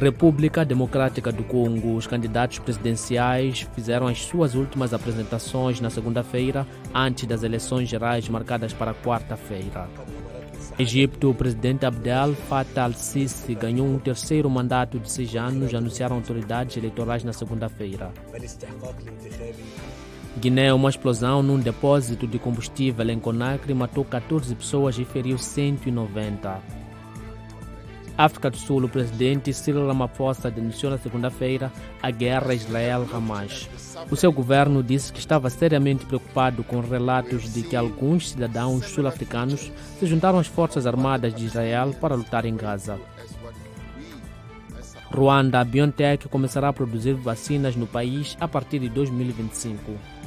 República Democrática do Congo, os candidatos presidenciais fizeram as suas últimas apresentações na segunda-feira, antes das eleições gerais marcadas para quarta-feira. Egito, o presidente Abdel Fattah al-Sisi ganhou um terceiro mandato de seis anos, anunciaram autoridades eleitorais na segunda-feira. Guiné, uma explosão num depósito de combustível em Conakry matou 14 pessoas e feriu 190. África do Sul, o presidente Cyril Ramaphosa denunciou na segunda-feira a guerra Israel-Hamas. O seu governo disse que estava seriamente preocupado com relatos de que alguns cidadãos sul-africanos se juntaram às forças armadas de Israel para lutar em Gaza. Ruanda, a BioNTech começará a produzir vacinas no país a partir de 2025.